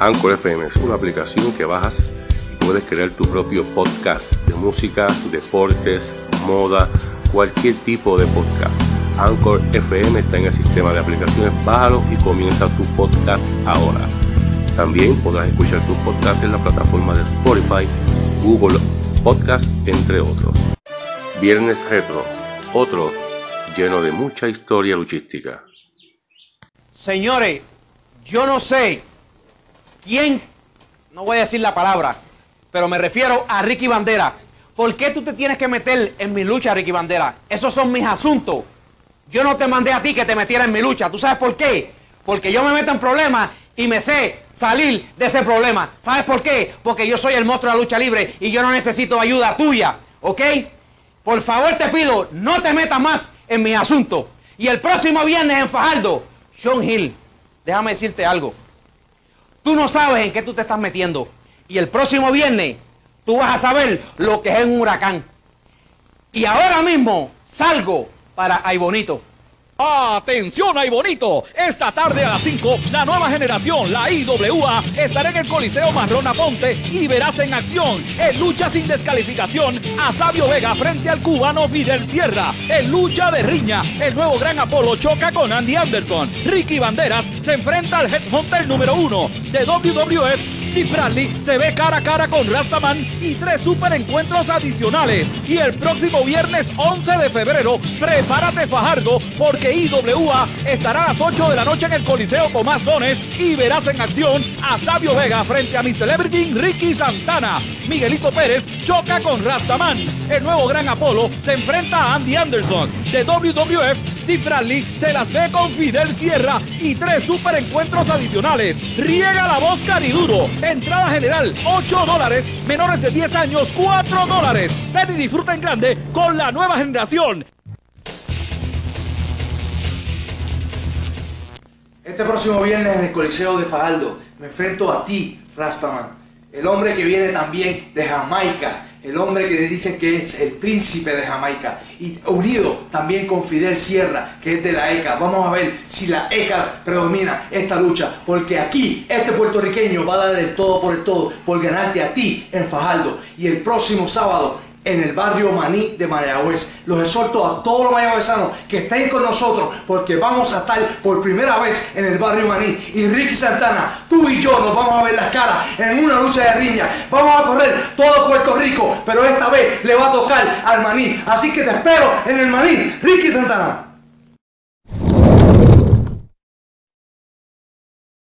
Anchor FM es una aplicación que bajas y puedes crear tu propio podcast de música, deportes, moda, cualquier tipo de podcast. Anchor FM está en el sistema de aplicaciones, bájalo y comienza tu podcast ahora. También podrás escuchar tus podcasts en la plataforma de Spotify, Google Podcast, entre otros. Viernes Retro, otro lleno de mucha historia luchística. Señores, yo no sé quién, no voy a decir la palabra, pero me refiero a Ricky Bandera. ¿Por qué tú te tienes que meter en mi lucha, Ricky Bandera? Esos son mis asuntos. Yo no te mandé a ti que te metiera en mi lucha. ¿Tú sabes por qué? Porque yo me meto en problemas y me sé salir de ese problema. ¿Sabes por qué? Porque yo soy el monstruo de la lucha libre y yo no necesito ayuda tuya. ¿Ok? Por favor te pido, no te metas más en mis asuntos. Y el próximo viernes en Fajardo, Sean Hill, déjame decirte algo. Tú no sabes en qué tú te estás metiendo. Y el próximo viernes tú vas a saber lo que es un huracán. Y ahora mismo salgo para Ay Bonito. Atención ahí bonito, esta tarde a las 5, la nueva generación, la IWA, estará en el Coliseo Marrón Aponte y verás en acción, en lucha sin descalificación, a Sabio Vega frente al cubano Fidel Sierra, en lucha de riña, el nuevo Gran Apolo choca con Andy Anderson, Ricky Banderas se enfrenta al Headhunter número 1 de WWF y Bradley se ve cara a cara con Rastaman y tres super encuentros adicionales. Y el próximo viernes 11 de febrero, prepárate Fajardo porque IWA estará a las 8 de la noche en el Coliseo con más dones y verás en acción a Sabio Vega frente a mi celebrity Ricky Santana. Miguelito Pérez choca con Rastaman. El nuevo Gran Apolo se enfrenta a Andy Anderson. De WWF, Steve Bradley se las ve con Fidel Sierra y tres super encuentros adicionales. Riega la voz cariduro. Entrada general 8 dólares. Menores de 10 años 4 dólares. Ven y disfruta en grande con la nueva generación. Este próximo viernes en el Coliseo de Fajardo me enfrento a ti, Rastaman, el hombre que viene también de Jamaica, el hombre que dicen que es el príncipe de Jamaica, y unido también con Fidel Sierra, que es de la ECA. Vamos a ver si la ECA predomina esta lucha, porque aquí este puertorriqueño va a dar el todo por el todo por ganarte a ti en Fajardo. Y el próximo sábado en el barrio Maní de Mayagüez. Los exhorto a todos los mayagüezanos que estén con nosotros porque vamos a estar por primera vez en el barrio Maní. Y Ricky Santana, tú y yo nos vamos a ver las caras en una lucha de riña. Vamos a correr todo Puerto Rico, pero esta vez le va a tocar al Maní. Así que te espero en el Maní, Ricky Santana.